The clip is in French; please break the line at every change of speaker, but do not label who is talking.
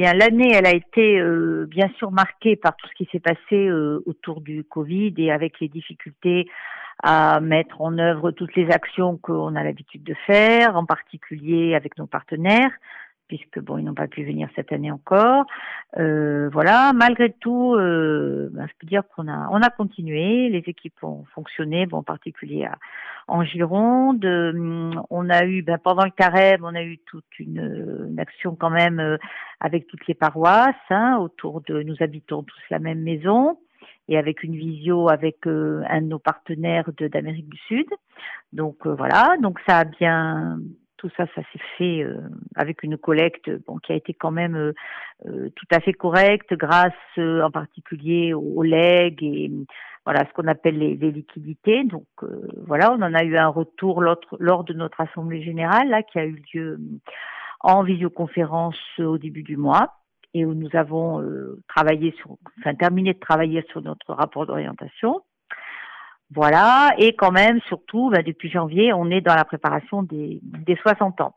l'année, elle a été bien sûr marquée par tout ce qui s'est passé autour du Covid et avec les difficultés à mettre en œuvre toutes les actions qu'on a l'habitude de faire, en particulier avec nos partenaires, puisque bon, ils n'ont pas pu venir cette année encore. Euh, voilà, malgré tout, euh, ben, je peux dire qu'on a, on a continué. Les équipes ont fonctionné, en particulier en Gironde. Euh, on a eu, ben, pendant le carême, on a eu toute une, action quand même euh, avec toutes les paroisses hein, autour de. Nous habitons tous la même maison et avec une visio avec euh, un de nos partenaires d'Amérique du Sud. Donc euh, voilà, donc ça a bien tout ça, ça s'est fait euh, avec une collecte bon, qui a été quand même tout à fait correcte grâce en particulier aux legs et voilà ce qu'on appelle les, les, liquidités. Donc voilà, on en a eu un retour lors de notre assemblée générale là qui a eu lieu en visioconférence au début du mois et où nous avons euh, travaillé sur, enfin terminé de travailler sur notre rapport d'orientation. Voilà, et quand même, surtout, ben, depuis janvier, on est dans la préparation des, des 60 ans.